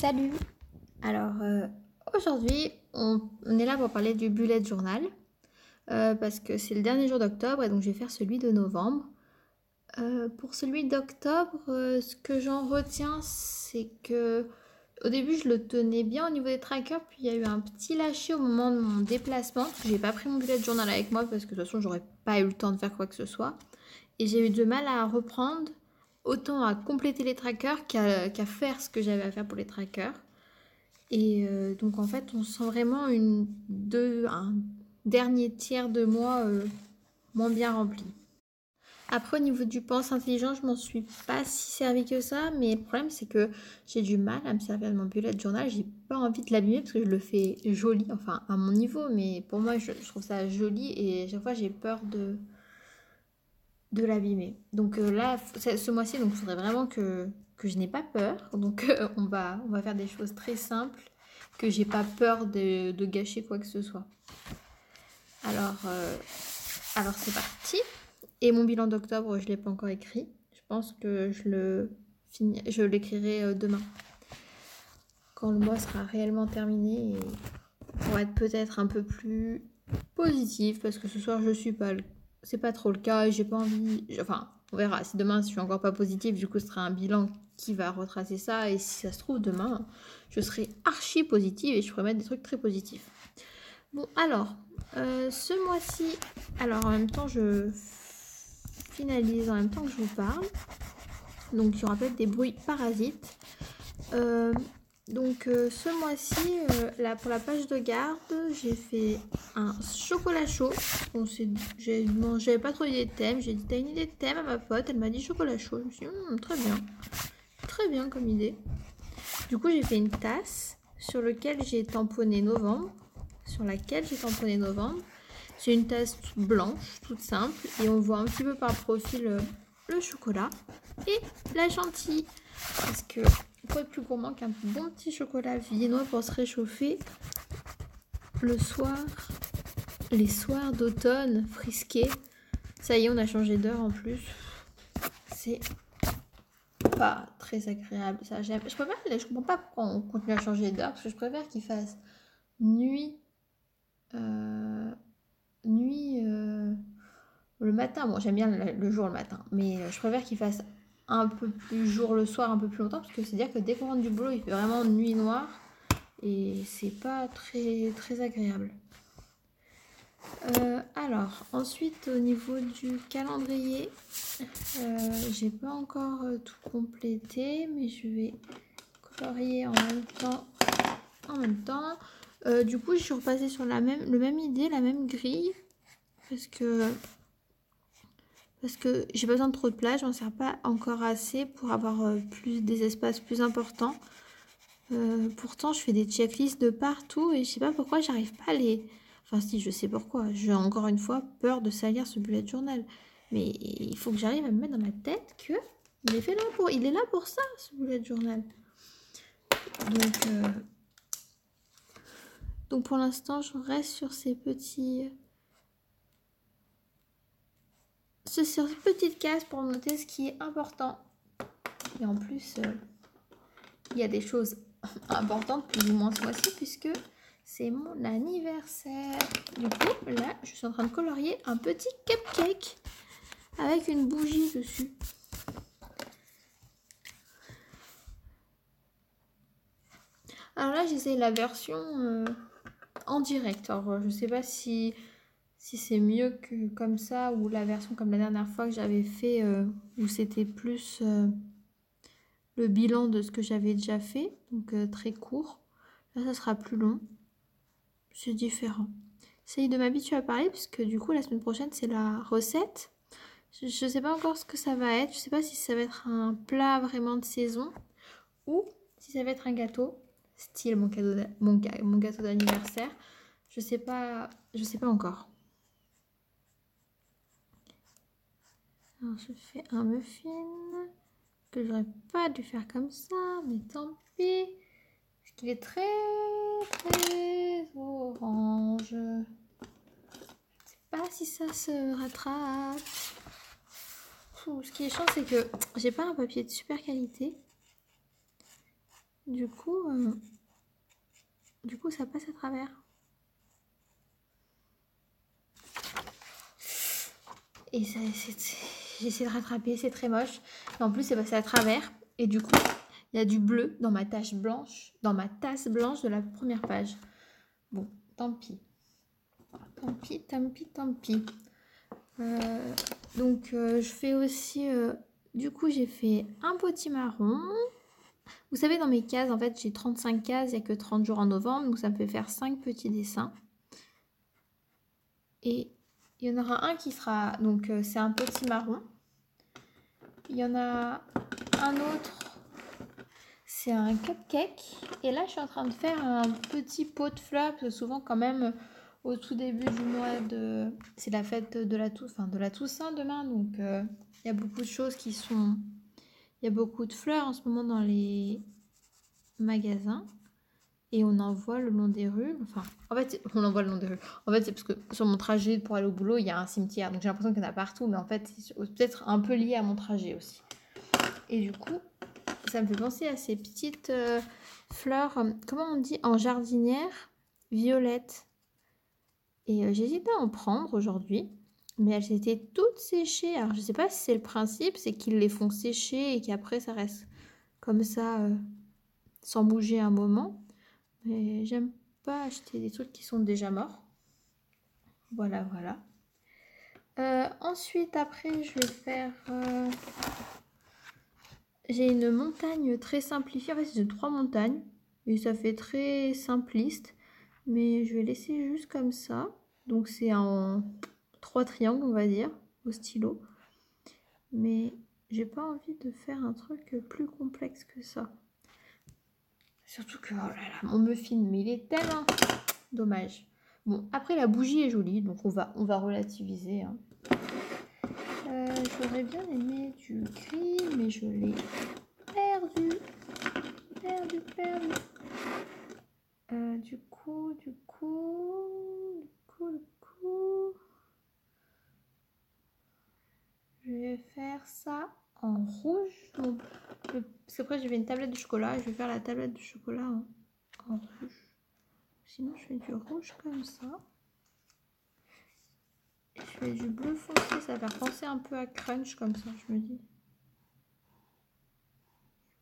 Salut Alors euh, aujourd'hui on, est là pour parler du bullet journal euh, parce que c'est le dernier jour d'octobre et donc je vais faire celui de novembre. Euh, pour celui d'octobre, ce que j'en retiens c'est que au début je le tenais bien au niveau des trackers puis il y a eu un petit lâcher au moment de mon déplacement. J'ai pas pris mon bullet journal avec moi parce que de toute façon j'aurais pas eu le temps de faire quoi que ce soit et j'ai eu du mal à reprendre autant à compléter les trackers qu'à faire ce que j'avais à faire pour les trackers. Et euh, donc en fait, on sent vraiment une, deux, un dernier tiers de mois euh, moins bien rempli. Après, au niveau du pense intelligent, je m'en suis pas si servi que ça, mais le problème c'est que j'ai du mal à me servir de mon bullet journal. J'ai pas envie de l'abîmer parce que je le fais joli, enfin à mon niveau, mais pour moi, je, je trouve ça joli et à chaque fois j'ai peur de, de l'abîmer. Donc euh, là, ce mois-ci, il faudrait vraiment que, je n'ai pas peur. Donc euh, on, va, faire des choses très simples, que j'ai pas peur de, gâcher quoi que ce soit. Alors, euh, alors c'est parti. Et mon bilan d'octobre, je ne l'ai pas encore écrit. Je pense que je l'écrirai demain. Quand le mois sera réellement terminé et pour être peut-être un peu plus positif parce que ce soir je suis pas c'est pas trop le cas j'ai pas envie enfin on verra. Si demain je suis encore pas positive du coup ce sera un bilan qui va retracer ça. Et si ça se trouve demain je serai archi positive et je pourrais mettre des trucs très positifs. Bon alors euh, ce mois-ci alors en même temps je finalise en même temps que je vous parle. Donc il y aura peut-être des bruits parasites. Euh, donc euh, ce mois-ci, euh, pour la page de garde, j'ai fait un chocolat chaud. Bon, J'avais pas trop d'idée de thème. J'ai dit t'as une idée de thème à ma pote? Elle m'a dit chocolat chaud. Je me suis dit Hum, très bien. Très bien comme idée. Du coup j'ai fait une tasse sur laquelle j'ai tamponné novembre. Sur laquelle j'ai tamponné novembre. C'est une tasse blanche, toute simple. Et on voit un petit peu par profil euh, le chocolat et la chantilly. Parce que quoi de plus gourmand qu'un bon petit chocolat viennois pour se réchauffer le soir, les soirs d'automne frisqués. Ça y est, on a changé d'heure en plus. C'est pas très agréable. Ça, je préfère, je comprends pas pourquoi on continue à changer d'heure parce que je préfère qu'il fasse nuit, euh, nuit euh, le matin. Bon, j'aime bien le, le jour le matin, mais je préfère qu'il fasse un peu plus jour le soir, un peu plus longtemps, parce que c'est dire que dès qu'on rentre du boulot, il fait vraiment nuit noire et c'est pas très très agréable. Euh, alors, ensuite au niveau du calendrier, euh, j'ai pas encore tout complété, mais je vais colorier en même temps. En même temps, Euh, du coup, je suis repassée sur la même, le même idée, la même grille, parce que parce que j'ai besoin de trop de place, j'en sers pas encore assez pour avoir euh, plus des espaces plus importants. Euh, pourtant, je fais des checklists de partout et je sais pas pourquoi j'arrive pas à les. Enfin, si, je sais pourquoi. J'ai encore une fois peur de salir ce bullet journal. Mais il faut que j'arrive à me mettre dans ma tête que il est fait là pour, il est là pour ça, ce bullet journal. Donc, euh, donc pour l'instant, je reste sur ces petits. C'est sur ces petites cases pour noter ce qui est important. Et en plus, euh, il y a des choses importantes plus ou moins ce mois-ci puisque c'est mon anniversaire. Du coup, là, je suis en train de colorier un petit cupcake avec une bougie dessus. Alors là, j'essaie la version euh, en direct. Alors, je sais pas si, si c'est mieux que comme ça ou la version comme la dernière fois que j'avais fait euh, où c'était plus euh, le bilan de ce que j'avais déjà fait, donc euh, très court. Là, ça sera plus long. C'est différent. J'essaye de m'habituer à parler puisque du coup, la semaine prochaine, c'est la recette. Je ne sais pas encore ce que ça va être. Je sais pas si ça va être un plat vraiment de saison ou si ça va être un gâteau, style mon, cadeau mon gâteau d'anniversaire. Je sais pas, je sais pas encore. Alors, je fais un muffin que j'aurais pas dû faire comme ça, mais tant pis. Parce qu'il est très, très orange. Je sais pas si ça se rattrape. Ce qui est chiant, c'est que j'ai pas un papier de super qualité. Du coup, euh, du coup, ça passe à travers. Et ça, j'essaie de rattraper, c'est très moche. en plus, c'est passé à travers. Et du coup, il y a du bleu dans ma tache blanche, dans ma tasse blanche de la première page. Bon, tant pis. Tant pis, tant pis, tant pis. Euh, donc, euh, je fais aussi... Euh, du coup, j'ai fait un petit marron. Vous savez, dans mes cases, en fait, j'ai 35 cases, il n'y a que 30 jours en novembre, donc ça me fait faire 5 petits dessins. Et il y en aura un qui sera, donc c'est un petit marron. Il y en a un autre, c'est un cupcake. Et là, je suis en train de faire un petit pot de fleurs, parce que souvent, quand même, au tout début du mois de... C'est la fête de la, enfin, de la Toussaint demain, donc euh, il y a beaucoup de choses qui sont... Il y a beaucoup de fleurs en ce moment dans les magasins. Et on en voit le long des rues. Enfin, en fait, on en voit le long des rues. En fait, c'est parce que sur mon trajet pour aller au boulot, il y a un cimetière. Donc j'ai l'impression qu'il y en a partout. Mais en fait, c'est peut-être un peu lié à mon trajet aussi. Et du coup, ça me fait penser à ces petites euh, fleurs, comment on dit, en jardinière, violettes. Et euh, j'hésite à en prendre aujourd'hui, mais elles étaient toutes séchées. Alors je sais pas si c'est le principe, c'est qu'ils les font sécher et qu'après ça reste comme ça, euh, sans bouger un moment. J'aime pas acheter des trucs qui sont déjà morts. Voilà, voilà. Euh, ensuite, après, je vais faire... J'ai une montagne très simplifiée. En fait, c'est trois montagnes. Et ça fait très simpliste. Mais je vais laisser juste comme ça. Donc c'est en trois triangles, on va dire, au stylo. Mais j'ai pas envie de faire un truc plus complexe que ça. Surtout que, oh là là, mon muffin, mais il est tellement dommage. Bon, après la bougie est jolie, donc on va, relativiser. Hein. Euh, j'aurais bien aimé du gris, mais je l'ai perdu. Perdu, perdu. Euh, du coup, du coup, du coup, je vais faire ça en rouge. Parce qu'après, j'ai une tablette de chocolat. Je vais faire la tablette de chocolat en, rouge. Sinon, je fais du rouge comme ça. Et je fais du bleu foncé. Ça va faire penser un peu à crunch comme ça, je me dis.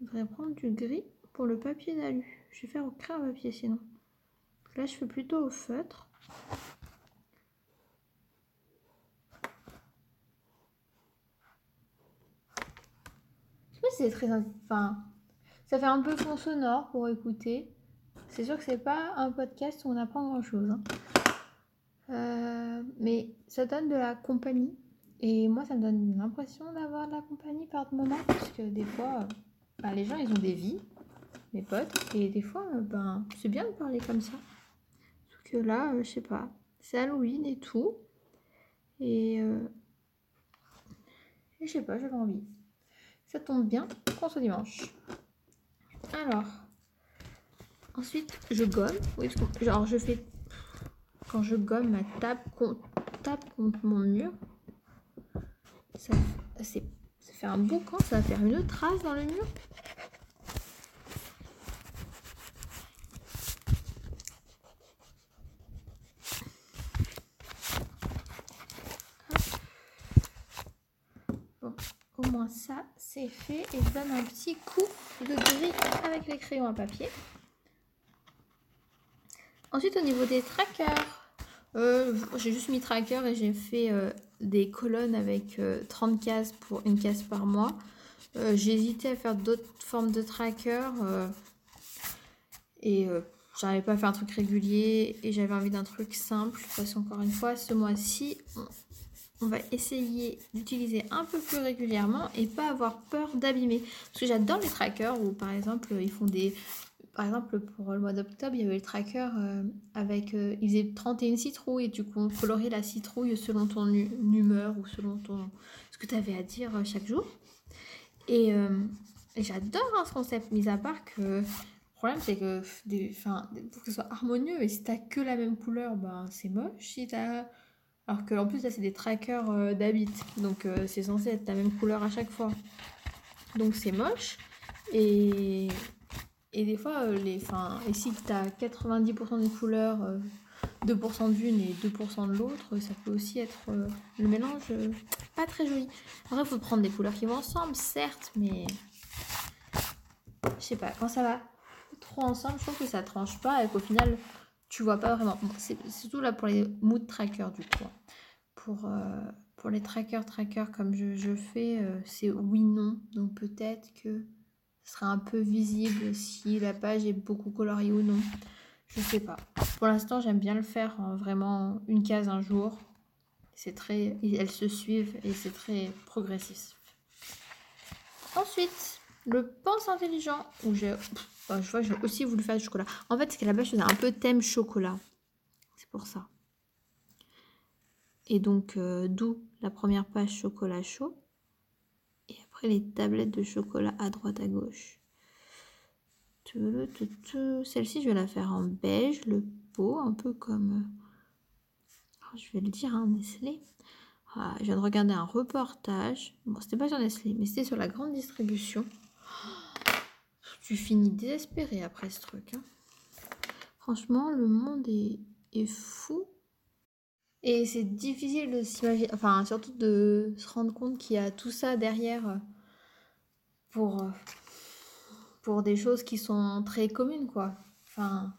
Je voudrais prendre du gris pour le papier d'alu. Je vais faire au crayon papier sinon. Là, je fais plutôt au feutre. C'est très. Enfin, ça fait un peu fond sonore pour écouter. C'est sûr que c'est pas un podcast où on apprend grand chose. Hein. Euh, mais ça donne de la compagnie. Et moi, ça me donne l'impression d'avoir de la compagnie par moment. Parce que des fois, euh, ben, les gens, ils ont des vies, mes potes. Et des fois, euh, ben, c'est bien de parler comme ça. Sauf que là, je sais pas. C'est Halloween et tout. Et, et je sais pas, j'avais envie. Ça tombe bien soit dimanche. Alors, ensuite, je gomme. Oui, parce que, genre, je fais. Quand je gomme ma table, tape contre mon mur, ça, ça fait un boucan, ça va faire une trace dans le mur. ça c'est fait et je donne un petit coup de gris avec les crayons à papier. Ensuite au niveau des trackers, euh, j'ai juste mis tracker et j'ai fait euh, des colonnes avec 30 euh, cases pour une case par mois. j'ai hésité à faire d'autres formes de trackers et j'arrivais pas à faire un truc régulier et j'avais envie d'un truc simple parce qu'encore une fois ce mois-ci on va essayer d'utiliser un peu plus régulièrement et pas avoir peur d'abîmer. Parce que j'adore les trackers où par exemple ils font des... Par exemple pour le mois d'octobre il y avait le tracker euh, avec... Euh, ils faisaient 31 citrouilles et tu colorais la citrouille selon ton humeur ou selon ton ce que tu avais à dire euh, chaque jour. Et, j'adore hein, ce concept, mis à part que... Le problème, c'est que des, pour que ce soit harmonieux, et si t'as que la même couleur, ben, c'est moche. Si t'as alors que en plus là c'est des trackers euh, d'habit, donc euh, c'est censé être la même couleur à chaque fois. Donc c'est moche. Et, Et des fois, euh, les, fin, et si tu as 90% des couleurs, 2% d'une et 2% de l'autre, ça peut aussi être le mélange pas très joli. Après, il faut prendre des couleurs qui vont ensemble, certes, mais je sais pas, quand ça va trop ensemble, je trouve que ça tranche pas et qu'au final, tu vois pas vraiment. c'est surtout là pour les mood trackers du coup. Hein. Pour, euh, pour les trackers, trackers comme je, fais, euh, c'est oui, non. Donc peut-être que ce sera un peu visible si la page est beaucoup coloriée ou non. Je sais pas. Pour l'instant, j'aime bien le faire en vraiment une case un jour. C'est très, elles se suivent et c'est très progressif. Ensuite, le pense intelligent, où j'ai. Bah, je vois, j'ai aussi voulu faire du chocolat. En fait, c'est qu'à la base, un peu thème chocolat. C'est pour ça. Et donc, euh, d'où la première page chocolat chaud. Et après, les tablettes de chocolat à droite, à gauche. Celle-ci, je vais la faire en beige, le pot, un peu comme. Euh, je vais le dire, hein, Nestlé. Ah, je viens de regarder un reportage. Bon, c'était pas sur Nestlé, mais c'était sur la grande distribution. Tu finis désespéré après ce truc. Hein. Franchement, le monde est, fou. Et c'est difficile de s'imaginer, enfin surtout de se rendre compte qu'il y a tout ça derrière euh, pour, euh, pour des choses qui sont très communes, quoi. Enfin,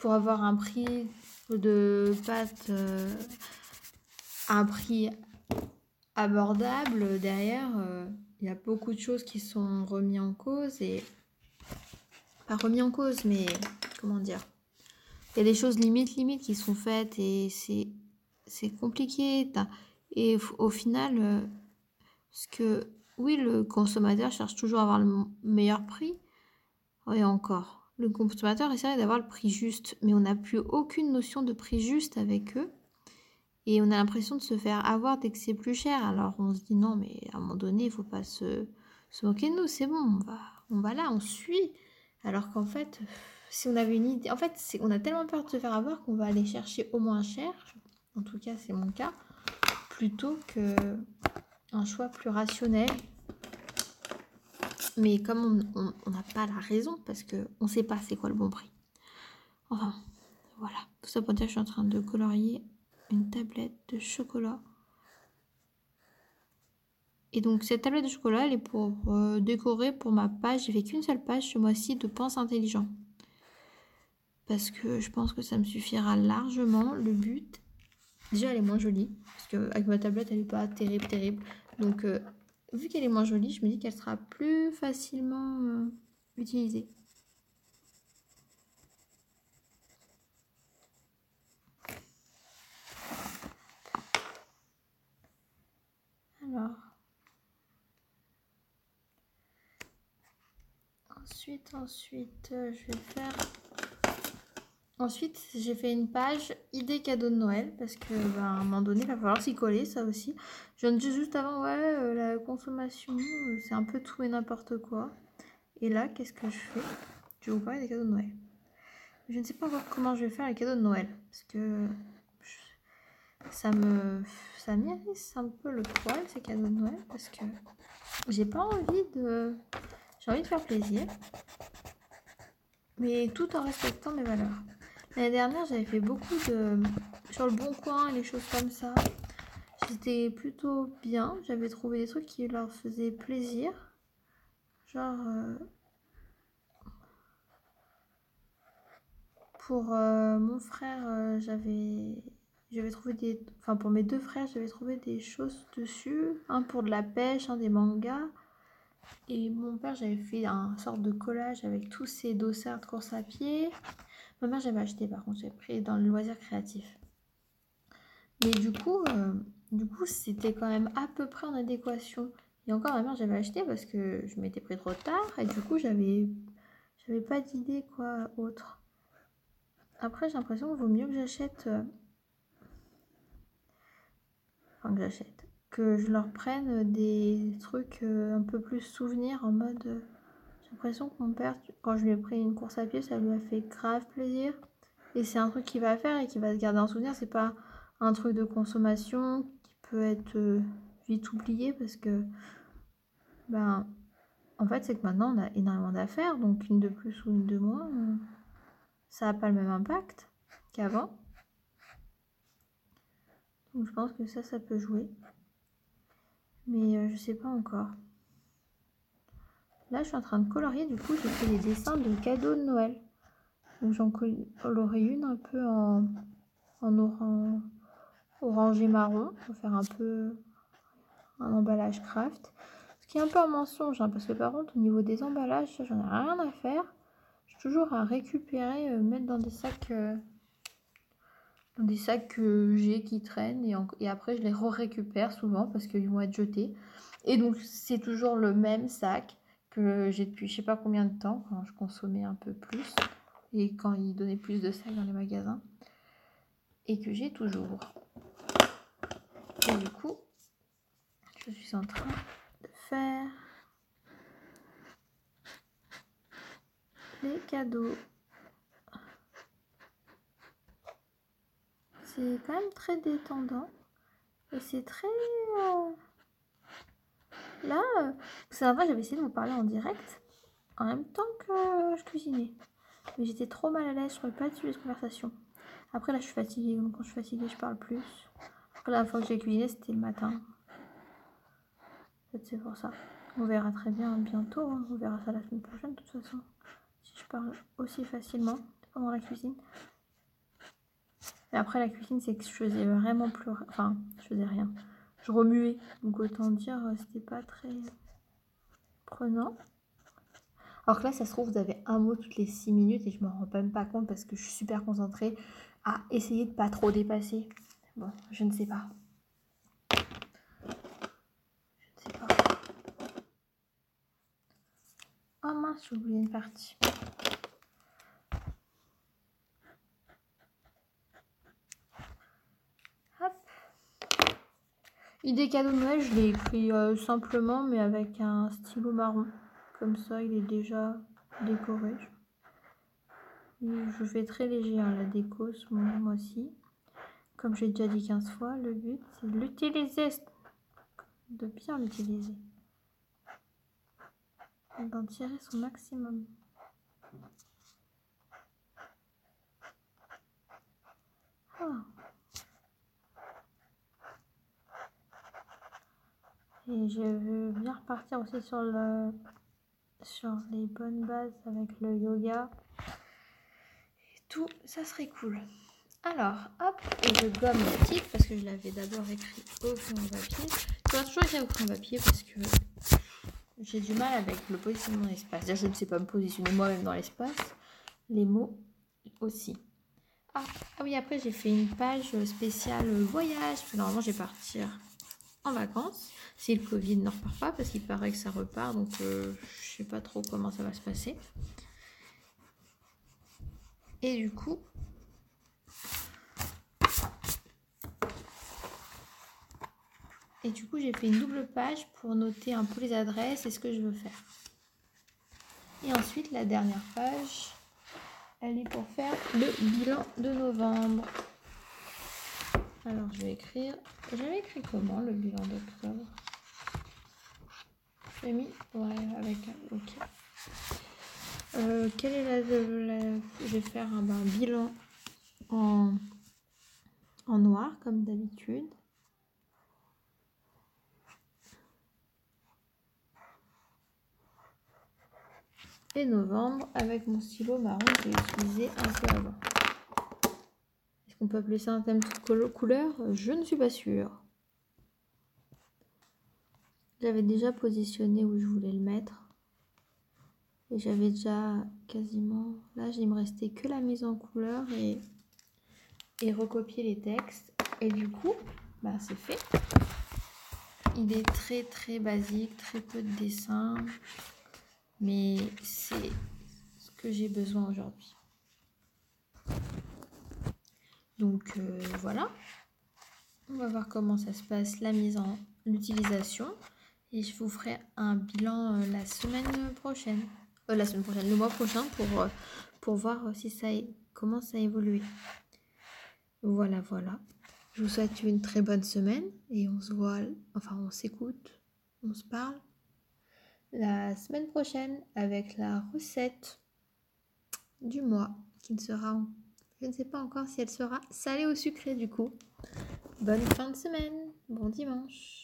pour avoir un prix de pâtes euh, un prix abordable derrière, il y a beaucoup de choses qui sont remises en cause et pas remis en cause, mais comment dire Il y a des choses limites, limites qui sont faites et c'est c'est compliqué. Et au final, euh, parce que oui, le consommateur cherche toujours à avoir le meilleur prix. Et encore, le consommateur essaie d'avoir le prix juste, mais on n'a plus aucune notion de prix juste avec eux. Et on a l'impression de se faire avoir dès que c'est plus cher. Alors on se dit non, mais à un moment donné, il faut pas se, moquer de nous. C'est bon, on va, on va là, on suit. Alors qu'en fait, si on avait une idée, en fait, on a tellement peur de se faire avoir qu'on va aller chercher au moins cher. En tout cas, c'est mon cas, plutôt que un choix plus rationnel. Mais comme on n'a pas la raison, parce qu'on ne sait pas c'est quoi le bon prix. Enfin, voilà. Tout ça pour dire que je suis en train de colorier tablette de chocolat. Et donc cette tablette de chocolat, elle est pour euh, décorer pour ma page. J'ai fait qu'une seule page ce mois-ci de Pense Intelligent. Parce que je pense que ça me suffira largement. Le but, déjà elle est moins jolie. Parce qu'avec ma tablette, elle n'est pas terrible, terrible. Donc euh, vu qu'elle est moins jolie, je me dis qu'elle sera plus facilement euh, utilisée. Ensuite, ensuite, euh, je vais faire. Ensuite, j'ai fait une page idée cadeau de Noël parce que ben, à un moment donné, il va falloir s'y coller, ça aussi. Je viens de dire juste avant, ouais, euh, la consommation, euh, c'est un peu tout et n'importe quoi. Et là, qu'est-ce que je fais? Je vais vous parler des cadeaux de Noël. Je ne sais pas encore comment je vais faire les cadeaux de Noël parce que ça me ça m'irrisse un peu le poil ces cadeaux de Noël parce que j'ai pas envie de j'ai envie de faire plaisir mais tout en respectant mes valeurs. L'année dernière j'avais fait beaucoup de sur le bon coin et les choses comme ça. J'étais plutôt bien j'avais trouvé des trucs qui leur faisaient plaisir. Genre euh, pour euh, mon frère euh, j'avais j'avais trouvé des. Enfin, pour mes deux frères, j'avais trouvé des choses dessus. Un pour de la pêche, un des mangas. Et mon père, j'avais fait un sorte de collage avec tous ces dossards de course à pied. Ma mère, j'avais acheté par contre, j'ai pris dans le loisir créatif. Mais du coup, euh, du coup, c'était quand même à peu près en adéquation. Et encore, ma mère, j'avais acheté parce que je m'étais pris trop tard et du coup, j'avais, j'avais pas d'idée quoi autre. Après, j'ai l'impression qu'il vaut mieux que j'achète que j'achète, que je leur prenne des trucs euh, un peu plus souvenirs en mode. Euh, j'ai l'impression que mon père, quand je lui ai pris une course à pied, ça lui a fait grave plaisir. Et c'est un truc qu'il va faire et qui va se garder en souvenir. C'est pas un truc de consommation qui peut être euh, vite oublié parce que ben en fait, c'est que maintenant, on a énormément d'affaires, donc une de plus ou une de moins, ça n'a pas le même impact qu'avant. Donc je pense que ça, ça peut jouer. Mais euh, je sais pas encore. Là, je suis en train de colorier, du coup, j'ai fait des dessins de cadeaux de Noël. Donc j'en colorerai une un peu en, en orangé marron pour faire un peu un emballage craft. Ce qui est un peu un mensonge, hein, parce que par contre, au niveau des emballages, j'en ai rien à faire. J'ai toujours à récupérer, euh, mettre dans des sacs, euh, des sacs que j'ai qui traînent, et, après je les re-récupère souvent parce qu'ils vont être jetés. Et donc c'est toujours le même sac que j'ai depuis je sais pas combien de temps, quand je consommais un peu plus, et quand il donnait plus de sacs dans les magasins, et que j'ai toujours. Et du coup, je suis en train de faire les cadeaux. C'est quand même très détendant et c'est très... Euh, là, c'est vrai, j'avais essayé de vous parler en direct en même temps que je cuisinais. Mais j'étais trop mal à l'aise, je ne trouvais pas de sujet de conversation. Après là, je suis fatiguée, donc quand je suis fatiguée, je parle plus. Après la fois que j'ai cuisiné, c'était le matin c'est pour ça. On verra très bien bientôt. Hein. On verra ça la semaine prochaine, de toute façon. Si je parle aussi facilement pendant la cuisine. Après, la cuisine, c'est que je faisais vraiment plus. Enfin, je faisais rien. Je remuais. Donc, autant dire, euh, c'était pas très prenant. Alors que là, ça se trouve, vous avez un mot toutes les 6 minutes et je m'en rends même pas compte parce que je suis super concentrée à essayer de pas trop dépasser. Bon, je ne sais pas. Oh mince, j'ai oublié une partie. Hop. Idée cadeau de Noël, je l'ai écrit euh, simplement, mais avec un stylo marron. Comme ça, il est déjà décoré. Je fais très léger hein, la déco ce mois-ci. Comme j'ai déjà dit 15 fois, le but c'est de l'utiliser, de bien l'utiliser d'en tirer son maximum. Ah. Et je veux bien repartir aussi sur le sur les bonnes bases avec le yoga et tout, ça serait cool. Alors, hop, et je gomme le titre parce que je l'avais d'abord écrit au crayon papier. Je toujours écrire au crayon papier parce que j'ai du mal avec le positionnement dans l'espace. Je ne sais pas me positionner moi-même dans l'espace. Les mots aussi. Ah, ah oui, après j'ai fait une page spéciale voyage. Normalement, je vais partir en vacances. Si le Covid ne repart pas, parce qu'il paraît que ça repart. Donc, euh, je sais pas trop comment ça va se passer. Et du coup, Et du coup, j'ai fait une double page pour noter un peu les adresses et ce que je veux faire. Et ensuite, la dernière page, elle est pour faire le bilan de novembre. Alors, je vais écrire. J'avais écrit comment le bilan d'octobre? J'ai mis. Ouais, avec un. Ok. Euh, quelle est la, Je vais faire un, ben, bilan en, en noir, comme d'habitude. et novembre avec mon stylo marron que j'ai utilisé un peu avant. Qu'on peut appeler ça un thème de couleur Je ne suis pas sûre. J'avais déjà positionné où je voulais le mettre. Et j'avais déjà quasiment... Là, il me restait que la mise en couleur et, et recopier les textes. Et du coup, bah, c'est fait. Il est très très basique, très peu de dessins mais c'est ce que j'ai besoin aujourd'hui. Donc euh, voilà, on va voir comment ça se passe la mise en utilisation et je vous ferai un bilan euh, la semaine prochaine, euh, la semaine prochaine, le mois prochain pour, voir si ça comment ça évolue. Voilà, voilà. Je vous souhaite une très bonne semaine et on se voit, enfin on s'écoute, on se parle la semaine prochaine avec la recette du mois qui ne sera, je ne sais pas encore si elle sera salée ou sucrée du coup. Bonne fin de semaine, bon dimanche.